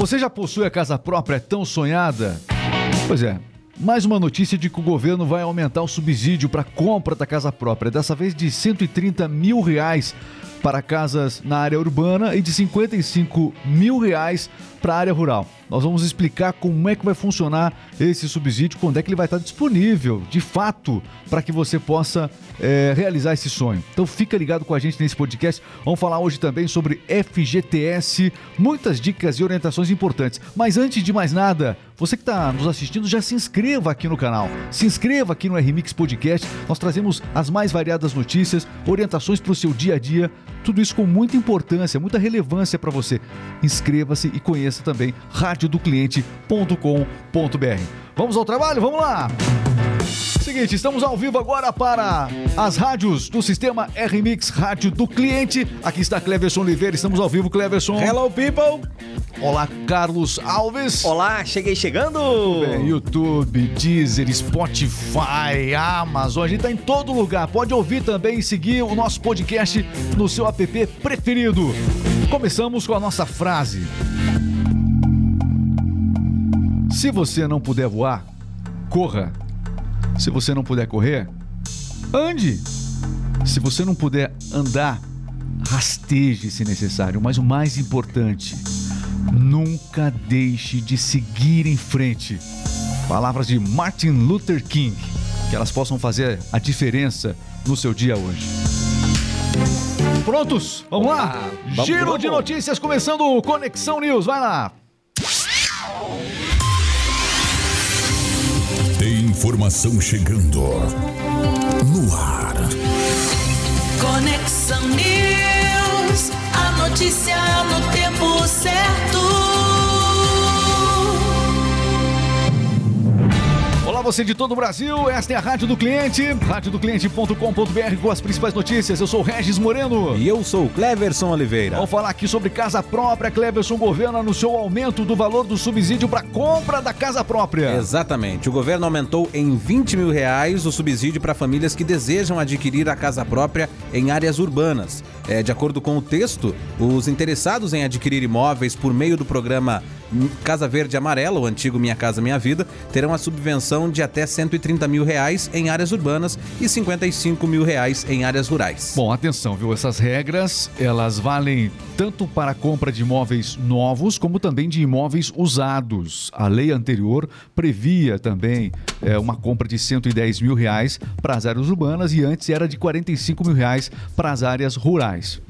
Você já possui a casa própria tão sonhada? Pois é. Mais uma notícia de que o governo vai aumentar o subsídio para compra da casa própria, dessa vez de 130 mil reais para casas na área urbana e de 55 mil reais para a área rural. Nós vamos explicar como é que vai funcionar esse subsídio, quando é que ele vai estar disponível, de fato, para que você possa é, realizar esse sonho. Então fica ligado com a gente nesse podcast. Vamos falar hoje também sobre FGTS, muitas dicas e orientações importantes. Mas antes de mais nada, você que está nos assistindo, já se inscreva aqui no canal. Se inscreva aqui no RMix Podcast. Nós trazemos as mais variadas notícias, orientações para o seu dia a dia. Tudo isso com muita importância, muita relevância para você. Inscreva-se e conheça também radiodocliente.com.br. Vamos ao trabalho? Vamos lá! Seguinte, estamos ao vivo agora para as rádios do sistema RMix Rádio do Cliente. Aqui está Cleverson Oliveira, estamos ao vivo, Cleverson. Hello, people! Olá, Carlos Alves. Olá, cheguei chegando! YouTube, Deezer, Spotify, Amazon, a gente está em todo lugar. Pode ouvir também e seguir o nosso podcast no seu app preferido. Começamos com a nossa frase. Se você não puder voar, corra. Se você não puder correr, ande. Se você não puder andar, rasteje se necessário. Mas o mais importante, nunca deixe de seguir em frente. Palavras de Martin Luther King, que elas possam fazer a diferença no seu dia hoje. Prontos? Vamos lá? Vamos, Giro vamos. de notícias começando o Conexão News. Vai lá. Informação chegando. No ar. Conexão News, a notícia no você de todo o Brasil. Esta é a Rádio do Cliente, radiodocliente.com.br com as principais notícias. Eu sou o Regis Moreno. E eu sou o Cleverson Oliveira. Vamos falar aqui sobre casa própria. Cleberson Governo anunciou o aumento do valor do subsídio para compra da casa própria. Exatamente. O governo aumentou em 20 mil reais o subsídio para famílias que desejam adquirir a casa própria em áreas urbanas. É, de acordo com o texto, os interessados em adquirir imóveis por meio do programa Casa Verde Amarela, o antigo Minha Casa Minha Vida, terão a subvenção de até 130 mil reais em áreas urbanas e 55 mil reais em áreas rurais. Bom, atenção, viu? Essas regras, elas valem tanto para a compra de imóveis novos, como também de imóveis usados. A lei anterior previa também é, uma compra de 110 mil reais para as áreas urbanas e antes era de 45 mil reais para as áreas rurais.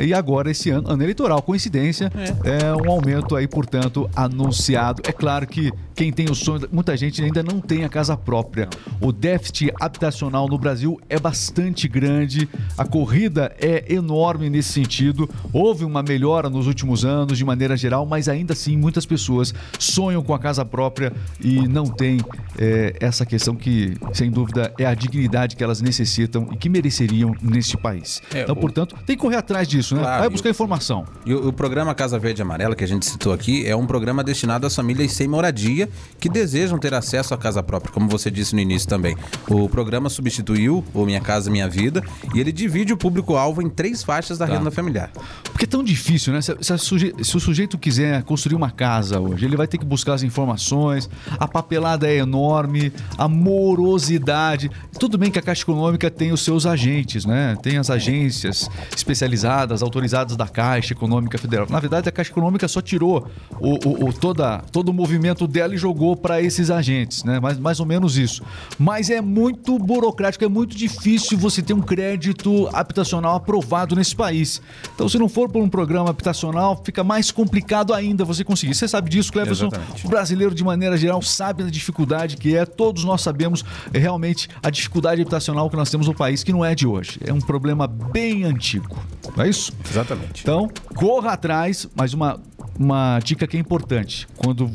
E agora, esse ano, ano eleitoral, coincidência, é. um aumento aí, portanto, anunciado. É claro que quem tem o sonho, muita gente ainda não tem a casa própria. O déficit habitacional no Brasil é bastante grande, a corrida é enorme nesse sentido. Houve uma melhora nos últimos anos, de maneira geral, mas ainda assim muitas pessoas sonham com a casa própria e não têm é, essa questão que, sem dúvida, é a dignidade que elas necessitam e que mereceriam neste país. É, então, o- portanto, tem que correr atrás disso, né? Claro, Vai buscar informação. E o, o programa Casa Verde e Amarela, que a gente citou aqui, é um programa destinado às famílias sem moradia que desejam ter acesso à casa própria, como você disse no início também. O programa substituiu o Minha Casa Minha Vida e ele divide o público-alvo em três faixas da renda familiar. Porque é tão difícil, né? Se, se suje- se o sujeito quiser construir uma casa hoje, ele vai ter que buscar as informações, a papelada é enorme, a morosidade. Tudo bem que a Caixa Econômica tem os seus agentes, né? Tem as agências especializadas, autorizadas da Caixa Econômica Federal. Na verdade, a Caixa Econômica só tirou o, o- o- toda, todo o movimento dela jogou para esses agentes, né? Mais, mais ou menos isso. Mas é muito burocrático, é muito difícil você ter um crédito habitacional aprovado nesse país. Então, se não for por um programa habitacional, fica mais complicado ainda você conseguir. Você sabe disso, Cleverson? Exatamente. O brasileiro, de maneira geral, sabe da dificuldade que é. Todos nós sabemos é, realmente a dificuldade habitacional que nós temos no país, que não é de hoje. É um problema bem antigo. Não é isso? Exatamente. Então, corra atrás, mas uma, uma dica que é importante. Quando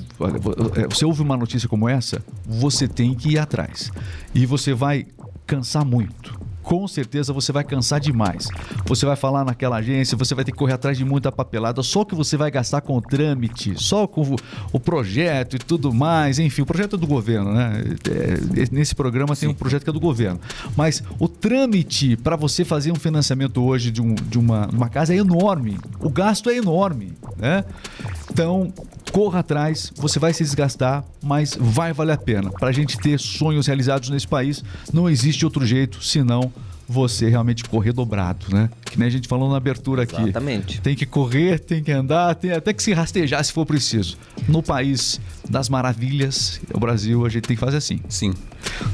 eh, você ouve uma notícia como essa, você tem que ir atrás. E você vai cansar muito. Com certeza você vai cansar demais. Você vai falar naquela agência, você vai ter que correr atrás de muita papelada, só que você vai gastar com o trâmite, só com o, projeto e tudo mais. Enfim, o projeto é do governo, né? É, nesse programa tem um projeto que é do governo. Mas o trâmite para você fazer um financiamento hoje de, um- de uma, uma casa é enorme. O gasto é enorme, né? Então, corra atrás, você vai se desgastar, mas vai valer a pena. Para a gente ter sonhos realizados nesse país, não existe outro jeito senão você realmente correr dobrado, né? Que nem a gente falou na abertura aqui. Exatamente. Tem que correr, tem que andar, tem até que se rastejar se for preciso. No país das maravilhas, o Brasil, a gente tem que fazer assim. Sim.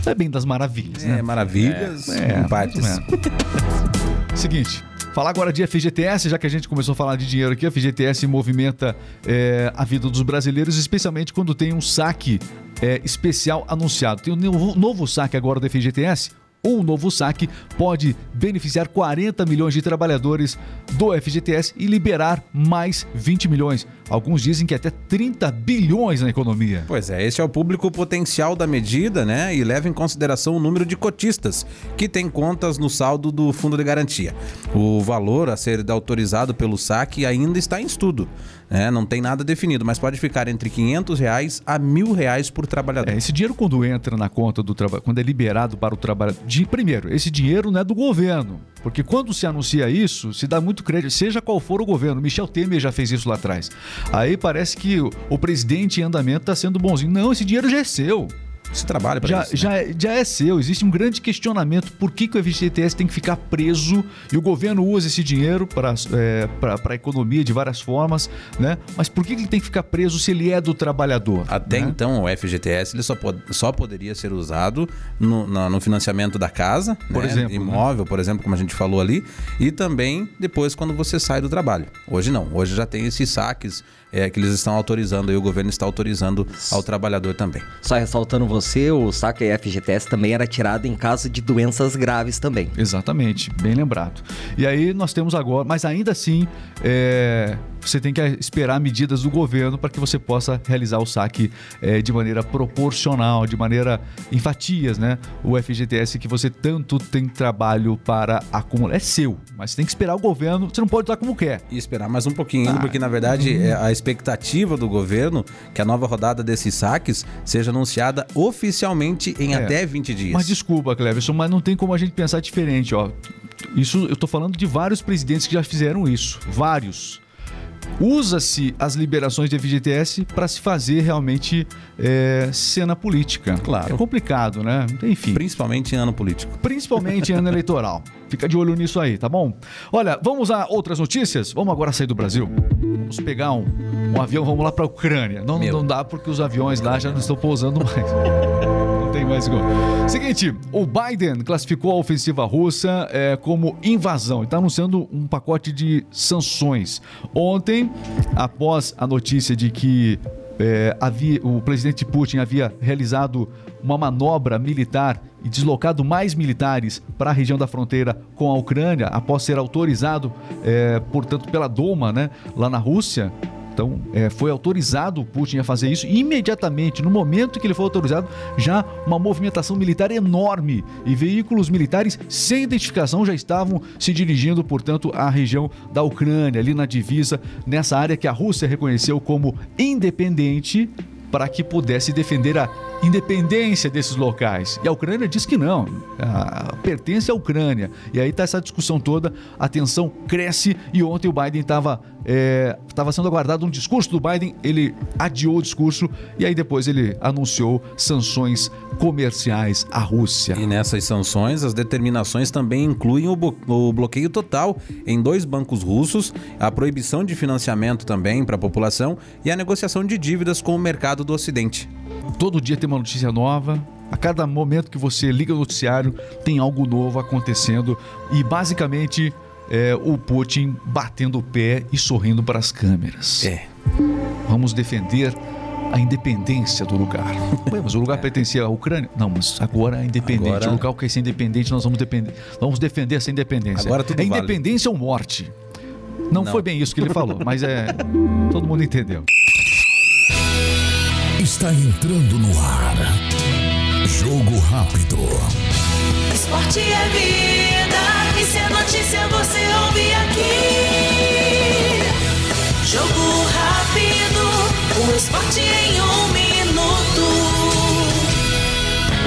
Não é bem das maravilhas, É, né? maravilhas, É, partes. menos. Seguinte, falar agora de FGTS, já que a gente começou a falar de dinheiro aqui, a FGTS movimenta é, a vida dos brasileiros, especialmente quando tem um saque é, especial anunciado. Tem um novo, novo saque agora da FGTS. Um novo saque pode beneficiar 40 milhões de trabalhadores do FGTS e liberar mais 20 milhões. Alguns dizem que até 30 bilhões na economia. Pois é, esse é o público potencial da medida, né? E leva em consideração o número de cotistas que têm contas no saldo do fundo de garantia. O valor a ser autorizado pelo saque ainda está em estudo. Né? Não tem nada definido, mas pode ficar entre 500 reais a mil reais por trabalhador. É, esse dinheiro quando entra na conta do trabalho, quando é liberado para o trabalhador, de, primeiro, esse dinheiro não é do governo, porque quando se anuncia isso, se dá muito crédito, seja qual for o governo. Michel Temer já fez isso lá atrás. Aí parece que o, o presidente em andamento está sendo bonzinho. Não, esse dinheiro já é seu. Você trabalha para Já, isso. né? já, é- já é seu. Existe um grande questionamento por que, que o FGTS tem que ficar preso e o governo usa esse dinheiro para é, a economia de várias formas, né? Mas por que, que ele tem que ficar preso se ele é do trabalhador? Até né? então, o FGTS ele só, pod- só poderia ser usado no, na- no financiamento da casa, Por né? exemplo, imóvel, por exemplo, como a gente falou ali, e também depois quando você sai do trabalho. Hoje não, hoje já tem esses saques é, que eles estão autorizando e o governo está autorizando ao trabalhador também. Só ressaltando você, o saque FGTS também era tirado em caso de doenças graves também. Exatamente, bem lembrado. E aí nós temos agora, mas ainda assim, é, você tem que esperar medidas do governo para que você possa realizar o saque é, de maneira proporcional, de maneira em fatias, né? O FGTS que você tanto tem trabalho para acumular. É seu, mas você tem que esperar o governo, você não pode usar como quer. E esperar mais um pouquinho Ah, porque na verdade uhum. é a expectativa do governo que a nova rodada desses saques seja anunciada oficialmente em É. até 20 dias. Mas desculpa, Cleverson, mas não tem como a gente pensar diferente, ó. Isso eu tô falando de vários presidentes que já fizeram isso, vários. Usa-se as liberações de FGTS para se fazer realmente é, cena política. Claro. É complicado, né? Enfim. Principalmente em ano político. Principalmente em ano eleitoral. Fica de olho nisso aí, tá bom? Olha, vamos a outras notícias? Vamos agora sair do Brasil. Vamos pegar um, um avião, vamos lá para a Ucrânia. Não, Meu. não dá porque os aviões lá já não estão pousando mais. Tem mais como. Seguinte, o Biden classificou a ofensiva russa é, como invasão e está anunciando um pacote de sanções. Ontem, após a notícia de que é, havia, o presidente Putin havia realizado uma manobra militar e deslocado mais militares para a região da fronteira com a Ucrânia, após ser autorizado, é, portanto, pela Doma, né, lá na Rússia. Então, é, foi autorizado o Putin a fazer isso. Imediatamente, no momento que ele foi autorizado, já uma movimentação militar enorme e veículos militares sem identificação já estavam se dirigindo, portanto, à região da Ucrânia, ali na divisa, nessa área que a Rússia reconheceu como independente para que pudesse defender a independência desses locais. E a Ucrânia diz que não, a- pertence à Ucrânia. E aí está essa discussão toda, a tensão cresce e ontem o Biden estava estava sendo aguardado um discurso do Biden, ele adiou o discurso e aí depois ele anunciou sanções comerciais à Rússia. E nessas sanções, as determinações também incluem o, bo- o bloqueio total em dois bancos russos, a proibição de financiamento também para a população e a negociação de dívidas com o mercado do Ocidente. Todo dia tem uma notícia nova. A cada momento que você liga o noticiário, tem algo novo acontecendo. E basicamente é o Putin batendo o pé e sorrindo para as câmeras. É. Vamos defender a independência do lugar. Ué, mas o lugar pertencia à Ucrânia? Não, mas agora é independente. Agora- O lugar que é ser independente, nós vamos, depender, vamos defender essa independência. Agora tudo é vale. independência ou morte? Não, Não. foi bem isso que ele falou, mas é. Todo mundo entendeu. Está entrando no ar. Jogo rápido. Esporte é vida, se notícia você ouve aqui. Jogo rápido, o esporte em um minuto.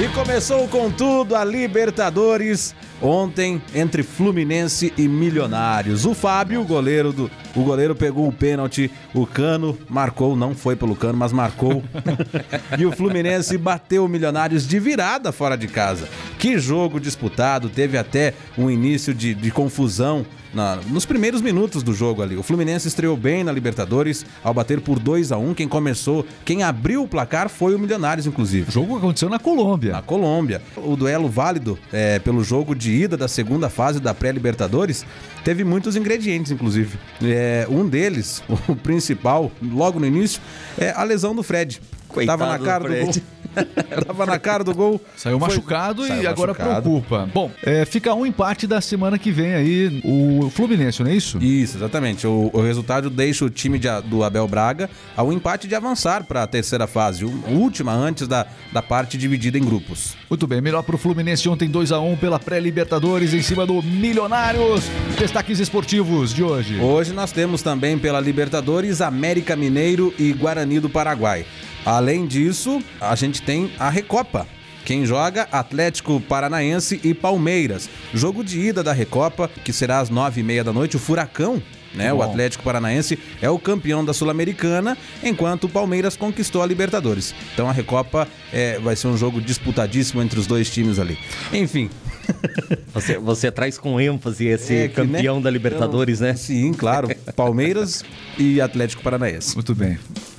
E começou com tudo a Libertadores ontem entre Fluminense e Milionários. O Fábio, goleiro do O goleiro pegou o pênalti, o Cano marcou, não foi pelo Cano, mas marcou. e o Fluminense bateu o Milionários de virada fora de casa. Que jogo disputado, teve até um início de, de confusão na- nos primeiros minutos do jogo ali. O Fluminense estreou bem na Libertadores ao bater por 2 a 1 Quem começou, quem abriu o placar foi o Milionários, inclusive. O jogo aconteceu na Colômbia. Na Colômbia. O duelo válido é, pelo jogo de ida da segunda fase da pré-Libertadores teve muitos ingredientes, inclusive. É, um deles, o principal, logo no início, é a lesão do Fred. Coitado Tava na do cara do, Fred. gol. Tava na cara do gol. Saiu Foi- machucado e Saiu agora machucado. preocupa. Bom, é, fica um empate da semana que vem aí, o Fluminense, não é isso? Isso, exatamente. O, o resultado deixa o time de do Abel Braga ao empate de avançar para a terceira fase, o- última antes da, da parte dividida em grupos. Muito bem, melhor pro Fluminense ontem 2 a 1 pela pré-Libertadores em cima do Milionários. Destaques esportivos de hoje. Hoje nós temos também pela Libertadores América Mineiro e Guarani do Paraguai. Além disso, a gente tem a Recopa. Quem joga? Atlético Paranaense e Palmeiras. Jogo de ida da Recopa, que será às nove e meia da noite. O Furacão, né? O. Atlético Paranaense é o campeão da Sul-Americana, enquanto o Palmeiras conquistou a Libertadores. Então a Recopa é, vai ser um jogo disputadíssimo entre os dois times ali. Enfim, Você, você traz com ênfase esse é que, campeão né, da Libertadores, eu- né? Sim, claro. Palmeiras e Atlético Paranaense. Muito bem.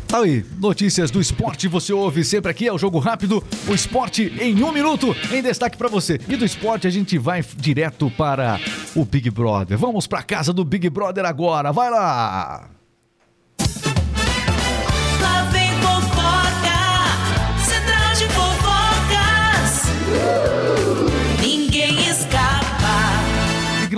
Tá aí, notícias do esporte você ouve sempre aqui, é o Jogo Rápido, o esporte em um minuto, em destaque pra você. E do esporte a gente vai direto para o Big Brother. Vamos pra casa do Big Brother agora, vai! Lá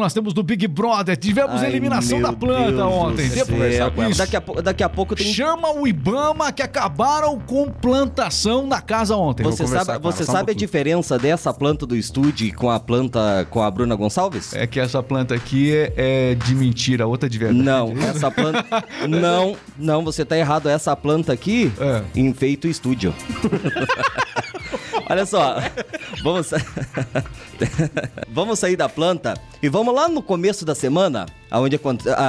nós temos do Big Brother? Tivemos a Ai, eliminação da planta Deus ontem. ela. Daqui a, daqui a pouco tem. Chama o Ibama que acabaram com plantação na casa ontem. Você sabe, você só um sabe a pouquinho. diferença dessa planta do estúdio com a planta com a Bruna Gonçalves? É que essa planta aqui é, é de mentira, outra é de verdade. Não, essa planta. não, não, você tá errado. Essa planta aqui É. enfeita o estúdio. Olha só, vamos, sa- vamos sair da planta e vamos lá no começo da semana, onde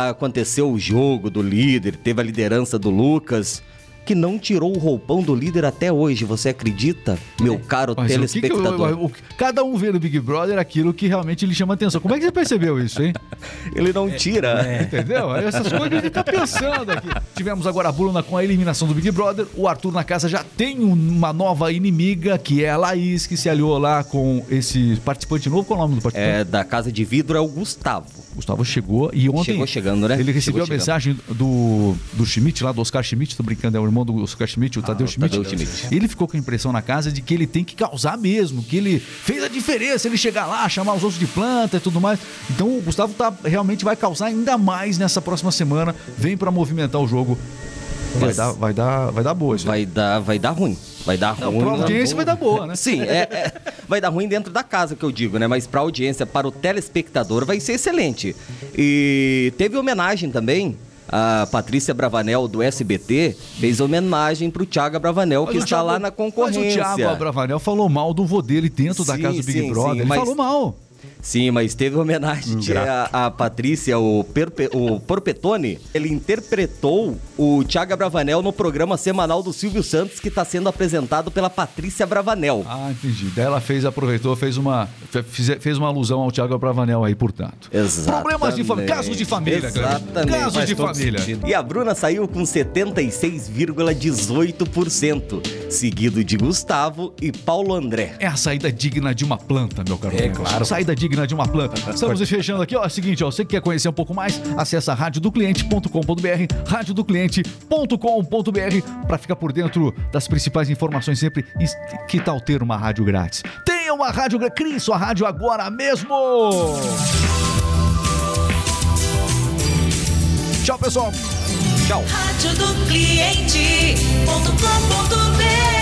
aconteceu o jogo do líder, teve a liderança do Lucas, que não tirou o roupão do líder até hoje. Você acredita, meu caro Mas o que que eu- telespectador? cada um vê no Big Brother aquilo que realmente lhe chama atenção. Como é que você percebeu isso, hein? Ele não tira. Entendeu? É Essas coisas gente tá pensando aqui. Tivemos agora a Bruna com a eliminação do Big Brother. O Arthur na casa já tem um- uma nova inimiga, que é a Laís, que se aliou lá com esse participante novo. Qual é o nome do participante? É, da casa de vidro é o Gustavo. Gustavo chegou e ontem. Chegou chegando, né? Ele recebeu Chegou a mensagem do, do Schmidt, lá do Oscar Schmidt, tô brincando, é o irmão do Oscar Schmidt, o Tadeu o Schmidt. Tadeu Schmidt. Ele ficou com a impressão na casa de que ele tem que causar mesmo, que ele fez a diferença, ele chegar lá, chamar os outros de planta e tudo mais. Então o Gustavo tá, realmente vai causar ainda mais nessa próxima semana. Vem pra movimentar o jogo. Vai dar, vai dar, vai dar boa. Vai dar, vai dar ruim. Vai dar Não, ruim. pra audiência vai dar boa, né? Sim, é, é- vai dar ruim dentro da casa, que eu digo, né? Mas pra audiência, para o telespectador, vai ser excelente. E teve homenagem também. A Patrícia Bravanel, do SBT, fez homenagem pro Thiago Bravanel, que está Thiago- lá na concorrência. Mas o Thiago Abravanel falou mal do vô dele dentro da Sim, casa do Big sim, Brother. sim, ele mas- falou mal. Sim, mas teve homenagem que a, a Patrícia, o, Perpe, o Porpetone, ele interpretou o Thiago Bravanel no programa semanal do Silvio Santos, que está sendo apresentado pela Patrícia Bravanel. Ah, entendi. Daí ela fez, aproveitou, fez uma, fe- fize- fez uma alusão ao Thiago Abravanel aí, portanto. Exatamente. Problemas de família, casos de família. Exatamente. Casos Faz de família. sentido. E a Bruna saiu com 76,18%, seguido de Gustavo e Paulo André. É a saída digna de uma planta, meu caro. É, claro. Saída digna de uma planta. Estamos fechando aqui, ó. É o seguinte, ó. Você que quer conhecer um pouco mais, acessa radiodocliente.com.br, radiodocliente.com.br para ficar por dentro das principais informações sempre. E que tal ter uma rádio grátis? Tenha uma rádio grátis. Crie sua rádio agora mesmo! Tchau, pessoal. Tchau. Rádio do cliente.com.br